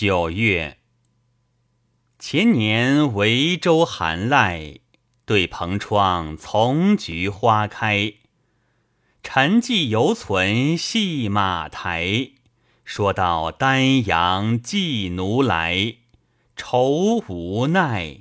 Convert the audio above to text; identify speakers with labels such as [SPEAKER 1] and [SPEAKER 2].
[SPEAKER 1] 九月，前年维州寒籁，对蓬窗丛菊花开。陈迹犹存戏马台，说到丹阳寄奴来，愁无奈。